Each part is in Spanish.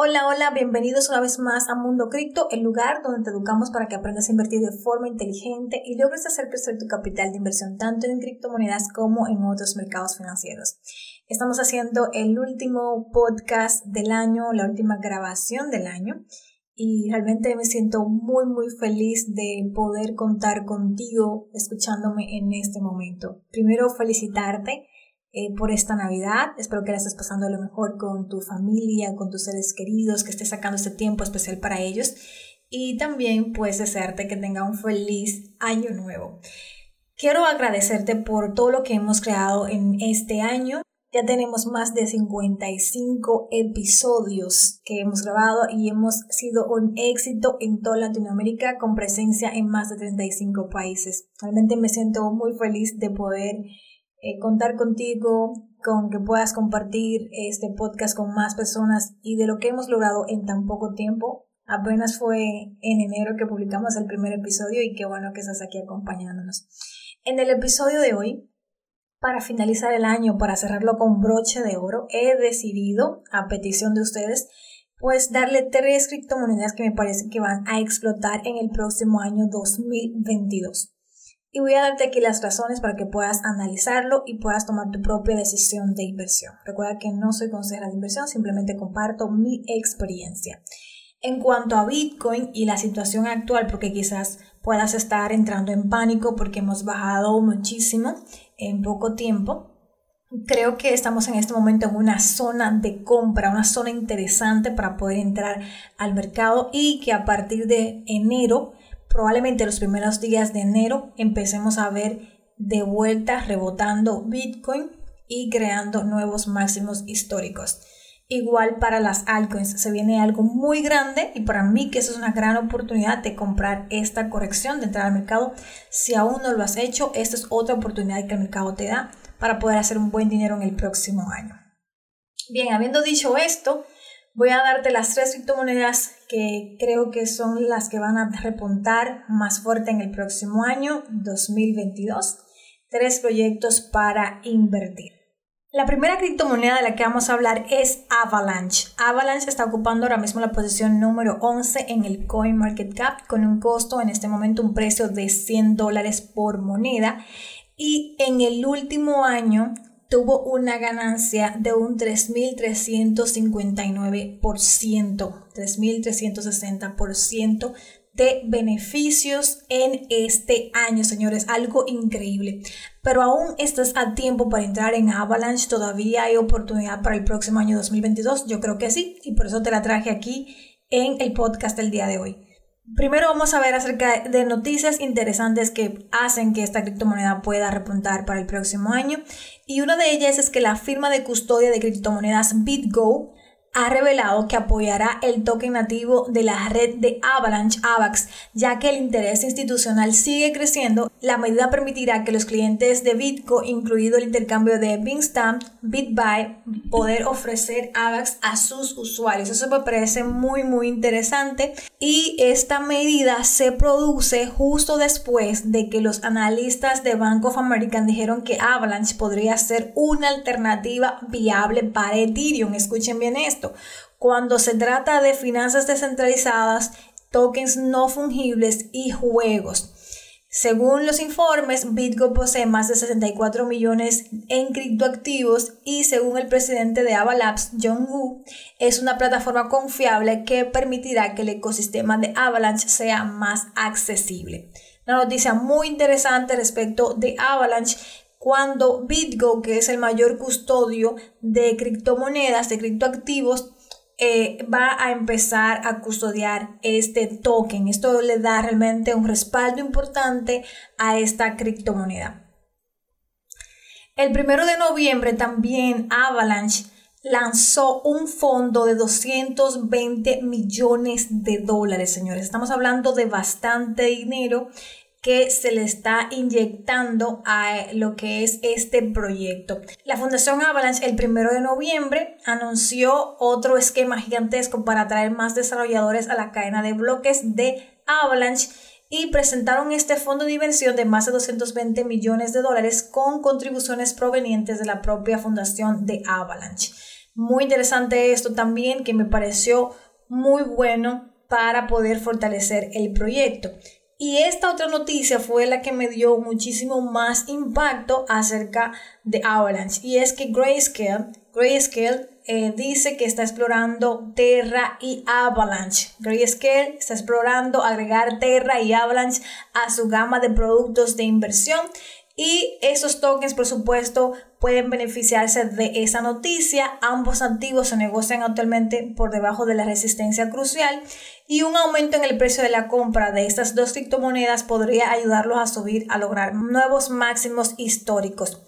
Hola, hola, bienvenidos una vez más a Mundo Cripto, el lugar donde te educamos para que aprendas a invertir de forma inteligente y logres hacer crecer tu capital de inversión tanto en criptomonedas como en otros mercados financieros. Estamos haciendo el último podcast del año, la última grabación del año y realmente me siento muy muy feliz de poder contar contigo escuchándome en este momento. Primero felicitarte eh, por esta Navidad. Espero que la estés pasando lo mejor con tu familia, con tus seres queridos, que estés sacando este tiempo especial para ellos. Y también pues desearte que tenga un feliz año nuevo. Quiero agradecerte por todo lo que hemos creado en este año. Ya tenemos más de 55 episodios que hemos grabado y hemos sido un éxito en toda Latinoamérica con presencia en más de 35 países. Realmente me siento muy feliz de poder eh, contar contigo, con que puedas compartir este podcast con más personas y de lo que hemos logrado en tan poco tiempo. Apenas fue en enero que publicamos el primer episodio y qué bueno que estás aquí acompañándonos. En el episodio de hoy, para finalizar el año, para cerrarlo con broche de oro, he decidido, a petición de ustedes, pues darle tres criptomonedas que me parece que van a explotar en el próximo año 2022 y voy a darte aquí las razones para que puedas analizarlo y puedas tomar tu propia decisión de inversión. Recuerda que no soy consejera de inversión, simplemente comparto mi experiencia. En cuanto a Bitcoin y la situación actual, porque quizás puedas estar entrando en pánico porque hemos bajado muchísimo en poco tiempo, creo que estamos en este momento en una zona de compra, una zona interesante para poder entrar al mercado y que a partir de enero probablemente los primeros días de enero empecemos a ver de vuelta rebotando Bitcoin y creando nuevos máximos históricos. Igual para las altcoins, se viene algo muy grande y para mí que eso es una gran oportunidad de comprar esta corrección, de entrar al mercado. Si aún no lo has hecho, esta es otra oportunidad que el mercado te da para poder hacer un buen dinero en el próximo año. Bien, habiendo dicho esto, Voy a darte las tres criptomonedas que creo que son las que van a repuntar más fuerte en el próximo año 2022. Tres proyectos para invertir. La primera criptomoneda de la que vamos a hablar es Avalanche. Avalanche está ocupando ahora mismo la posición número 11 en el CoinMarketCap con un costo en este momento un precio de 100 dólares por moneda y en el último año tuvo una ganancia de un 3.359%, 3.360% de beneficios en este año, señores, algo increíble. Pero aún estás a tiempo para entrar en Avalanche, todavía hay oportunidad para el próximo año 2022, yo creo que sí, y por eso te la traje aquí en el podcast del día de hoy. Primero vamos a ver acerca de noticias interesantes que hacen que esta criptomoneda pueda repuntar para el próximo año. Y una de ellas es que la firma de custodia de criptomonedas BitGo ha revelado que apoyará el token nativo de la red de Avalanche AVAX, ya que el interés institucional sigue creciendo. La medida permitirá que los clientes de Bitco, incluido el intercambio de Binstamp, BitBuy, poder ofrecer AVAX a sus usuarios. Eso me parece muy muy interesante y esta medida se produce justo después de que los analistas de Bank of America dijeron que Avalanche podría ser una alternativa viable para Ethereum. Escuchen bien esto. Cuando se trata de finanzas descentralizadas, tokens no fungibles y juegos. Según los informes, Bitgo posee más de 64 millones en criptoactivos y según el presidente de Avalabs, John Wu, es una plataforma confiable que permitirá que el ecosistema de Avalanche sea más accesible. Una noticia muy interesante respecto de Avalanche cuando BitGo, que es el mayor custodio de criptomonedas, de criptoactivos, eh, va a empezar a custodiar este token. Esto le da realmente un respaldo importante a esta criptomoneda. El primero de noviembre también Avalanche lanzó un fondo de 220 millones de dólares, señores. Estamos hablando de bastante dinero que se le está inyectando a lo que es este proyecto. La Fundación Avalanche el primero de noviembre anunció otro esquema gigantesco para atraer más desarrolladores a la cadena de bloques de Avalanche y presentaron este fondo de inversión de más de 220 millones de dólares con contribuciones provenientes de la propia fundación de Avalanche. Muy interesante esto también que me pareció muy bueno para poder fortalecer el proyecto. Y esta otra noticia fue la que me dio muchísimo más impacto acerca de Avalanche. Y es que Grayscale, Grayscale eh, dice que está explorando Terra y Avalanche. Grayscale está explorando agregar Terra y Avalanche a su gama de productos de inversión y esos tokens, por supuesto, pueden beneficiarse de esa noticia. Ambos activos se negocian actualmente por debajo de la resistencia crucial y un aumento en el precio de la compra de estas dos criptomonedas podría ayudarlos a subir a lograr nuevos máximos históricos.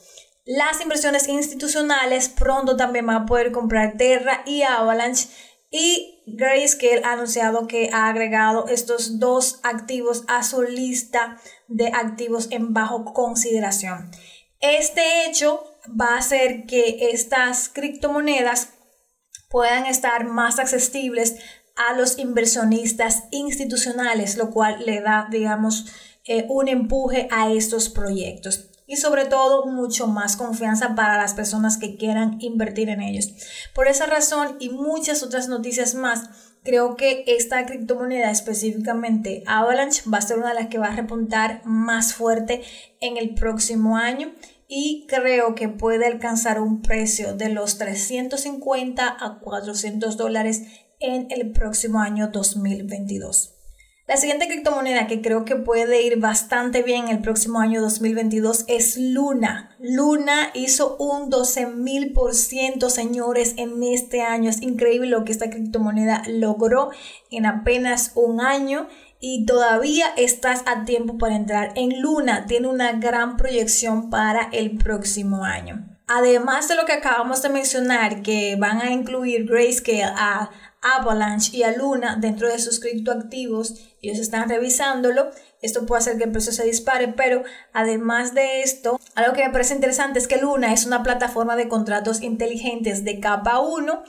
Las inversiones institucionales pronto también van a poder comprar Terra y Avalanche y Grayscale ha anunciado que ha agregado estos dos activos a su lista de activos en bajo consideración. Este hecho va a hacer que estas criptomonedas puedan estar más accesibles a los inversionistas institucionales, lo cual le da, digamos, eh, un empuje a estos proyectos y sobre todo mucho más confianza para las personas que quieran invertir en ellos. Por esa razón y muchas otras noticias más, creo que esta criptomoneda específicamente Avalanche va a ser una de las que va a repuntar más fuerte en el próximo año y creo que puede alcanzar un precio de los 350 a 400 dólares en el próximo año 2022. La siguiente criptomoneda que creo que puede ir bastante bien el próximo año 2022 es Luna. Luna hizo un 12.000%, señores, en este año. Es increíble lo que esta criptomoneda logró en apenas un año y todavía estás a tiempo para entrar en Luna. Tiene una gran proyección para el próximo año. Además de lo que acabamos de mencionar, que van a incluir Grayscale a Avalanche y a Luna dentro de sus criptoactivos, ellos están revisándolo. Esto puede hacer que el precio se dispare, pero además de esto, algo que me parece interesante es que Luna es una plataforma de contratos inteligentes de capa 1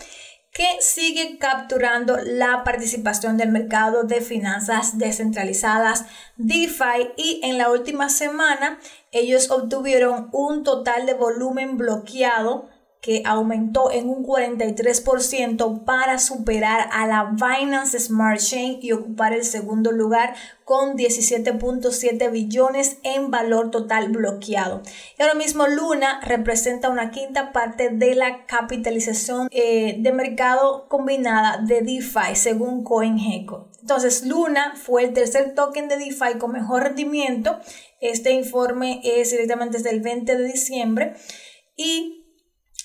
que sigue capturando la participación del mercado de finanzas descentralizadas DeFi y en la última semana ellos obtuvieron un total de volumen bloqueado que aumentó en un 43% para superar a la Binance Smart Chain y ocupar el segundo lugar con 17.7 billones en valor total bloqueado. Y ahora mismo Luna representa una quinta parte de la capitalización eh, de mercado combinada de DeFi según CoinGecko. Entonces Luna fue el tercer token de DeFi con mejor rendimiento. Este informe es directamente desde el 20 de diciembre y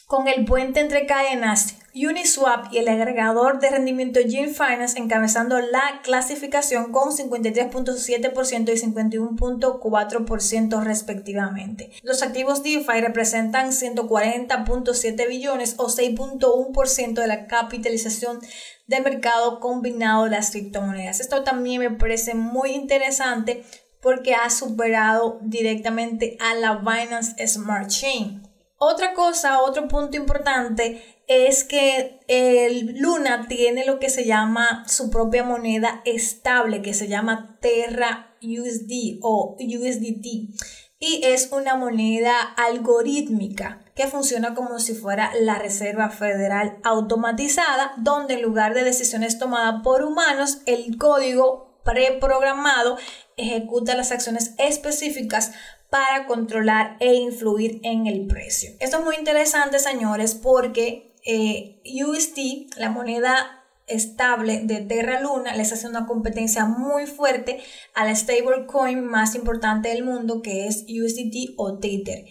con el puente entre cadenas Uniswap y el agregador de rendimiento Gene Finance encabezando la clasificación con 53.7% y 51.4% respectivamente. Los activos DeFi representan 140.7 billones o 6.1% de la capitalización del mercado combinado de las criptomonedas. Esto también me parece muy interesante porque ha superado directamente a la Binance Smart Chain. Otra cosa, otro punto importante es que el Luna tiene lo que se llama su propia moneda estable, que se llama Terra USD o USDT. Y es una moneda algorítmica que funciona como si fuera la Reserva Federal automatizada, donde en lugar de decisiones tomadas por humanos, el código preprogramado ejecuta las acciones específicas para controlar e influir en el precio. Esto es muy interesante, señores, porque eh, UST, la moneda estable de Terra Luna, les hace una competencia muy fuerte a la stablecoin más importante del mundo, que es USDT o Tether.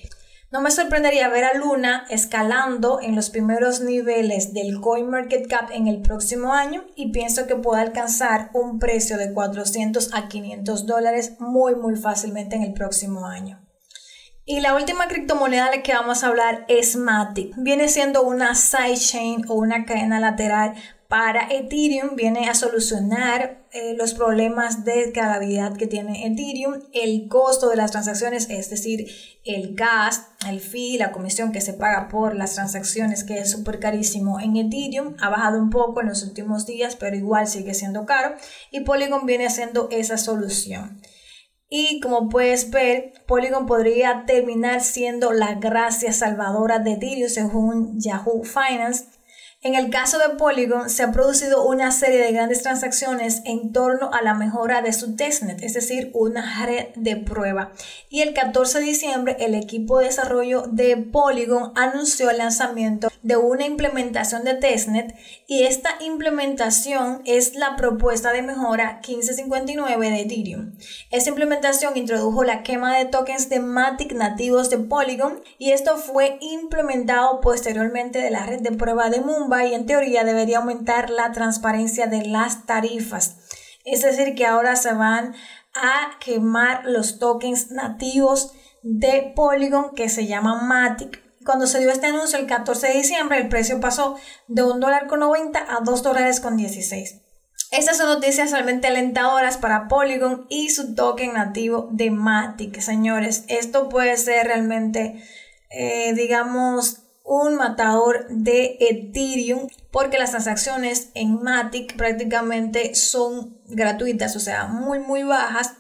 No me sorprendería ver a Luna escalando en los primeros niveles del CoinMarketCap en el próximo año y pienso que pueda alcanzar un precio de 400 a 500 dólares muy muy fácilmente en el próximo año. Y la última criptomoneda de la que vamos a hablar es Matic. Viene siendo una sidechain o una cadena lateral para Ethereum viene a solucionar eh, los problemas de escalabilidad que tiene Ethereum, el costo de las transacciones, es decir, el gas, el fee, la comisión que se paga por las transacciones, que es súper carísimo en Ethereum, ha bajado un poco en los últimos días, pero igual sigue siendo caro y Polygon viene haciendo esa solución. Y como puedes ver, Polygon podría terminar siendo la gracia salvadora de Ethereum según Yahoo Finance En el caso de Polygon, se ha producido una serie de grandes transacciones en torno a la mejora de su testnet, es decir, una red de prueba. Y el 14 de diciembre, el equipo de desarrollo de Polygon anunció el lanzamiento de una implementación de testnet y esta implementación es la propuesta de mejora 1559 de Ethereum. Esta implementación introdujo la quema de tokens de Matic nativos de Polygon y esto fue implementado posteriormente de la red de prueba de Mumbai y en teoría debería aumentar la transparencia de las tarifas. Es decir, que ahora se van a quemar los tokens nativos de Polygon que se llaman Matic. Cuando se dio este anuncio el 14 de diciembre, el precio pasó de un dólar con 90 a 2 dólares con 16. Estas son noticias realmente alentadoras para Polygon y su token nativo de Matic, señores. Esto puede ser realmente, eh, digamos, un matador de Ethereum porque las transacciones en Matic prácticamente son gratuitas, o sea, muy muy bajas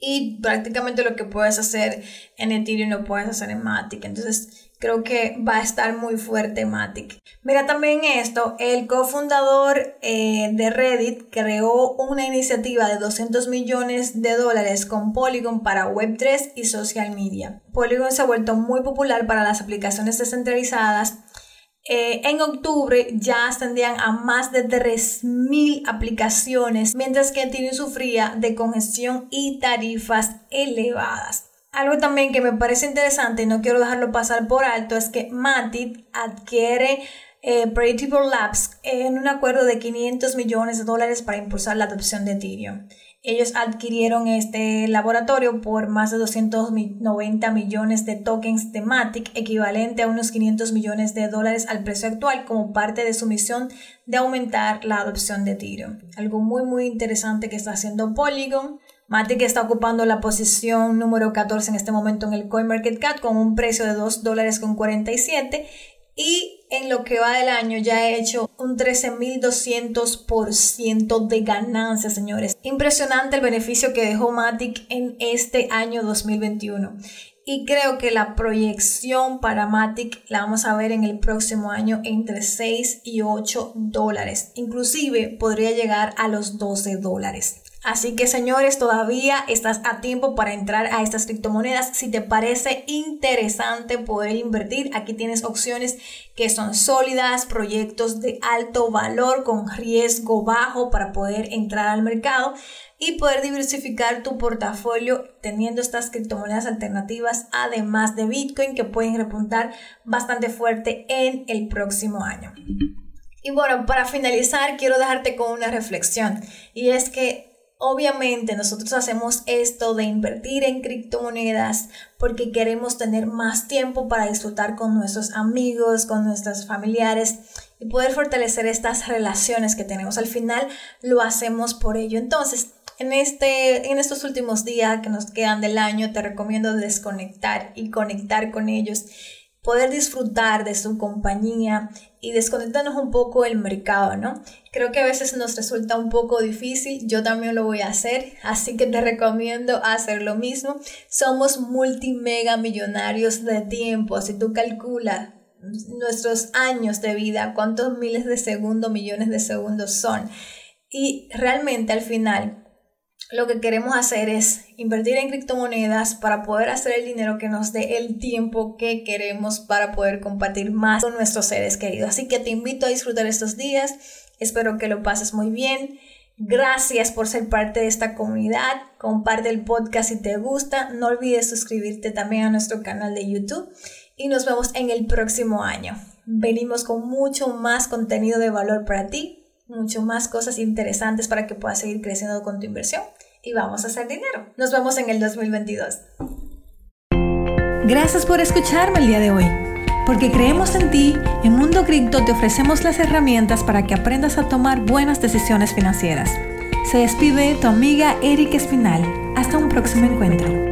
y prácticamente lo que puedes hacer en Ethereum lo puedes hacer en Matic. Entonces, creo que va a estar muy fuerte Matic. Mira también esto, el cofundador eh, de Reddit creó una iniciativa de 200 millones de dólares con Polygon para Web3 y social media. Polygon se ha vuelto muy popular para las aplicaciones descentralizadas. Eh, en octubre ya ascendían a más de 3.000 aplicaciones, mientras que Ethereum sufría de congestión y tarifas elevadas. Algo también que me parece interesante y no quiero dejarlo pasar por alto es que Matic adquiere eh, Predictable Labs en un acuerdo de 500 millones de dólares para impulsar la adopción de Ethereum. Ellos adquirieron este laboratorio por más de 290 millones de tokens de Matic, equivalente a unos 500 millones de dólares al precio actual, como parte de su misión de aumentar la adopción de Ethereum. Algo muy muy interesante que está haciendo Polygon Matic está ocupando la posición número 14 en este momento en el CoinMarketCap con un precio de 2 dólares con 47 y en lo que va del año ya ha hecho un 13.200% de ganancias, señores. Impresionante el beneficio que dejó Matic en este año 2021. Y creo que la proyección para Matic la vamos a ver en el próximo año entre 6 y 8 dólares. Inclusive podría llegar a los 12 dólares. Así que señores, todavía estás a tiempo para entrar a estas criptomonedas. Si te parece interesante poder invertir, aquí tienes opciones que son sólidas, proyectos de alto valor con riesgo bajo para poder entrar al mercado y poder diversificar tu portafolio teniendo estas criptomonedas alternativas, además de Bitcoin, que pueden repuntar bastante fuerte en el próximo año. Y bueno, para finalizar, quiero dejarte con una reflexión y es que Obviamente nosotros hacemos esto de invertir en criptomonedas porque queremos tener más tiempo para disfrutar con nuestros amigos, con nuestros familiares y poder fortalecer estas relaciones que tenemos. Al final lo hacemos por ello. Entonces, en, este, en estos últimos días que nos quedan del año, te recomiendo desconectar y conectar con ellos poder disfrutar de su compañía y desconectarnos un poco del mercado, ¿no? Creo que a veces nos resulta un poco difícil, yo también lo voy a hacer, así que te recomiendo hacer lo mismo. Somos multimega millonarios de tiempo, si tú calculas nuestros años de vida, cuántos miles de segundos, millones de segundos son. Y realmente al final lo que queremos hacer es invertir en criptomonedas para poder hacer el dinero que nos dé el tiempo que queremos para poder compartir más con nuestros seres queridos. Así que te invito a disfrutar estos días. Espero que lo pases muy bien. Gracias por ser parte de esta comunidad. Comparte el podcast si te gusta. No olvides suscribirte también a nuestro canal de YouTube. Y nos vemos en el próximo año. Venimos con mucho más contenido de valor para ti mucho más cosas interesantes para que puedas seguir creciendo con tu inversión y vamos a hacer dinero. Nos vemos en el 2022. Gracias por escucharme el día de hoy. Porque creemos en ti, en Mundo Cripto te ofrecemos las herramientas para que aprendas a tomar buenas decisiones financieras. Se despide tu amiga Erika Espinal. Hasta un próximo encuentro.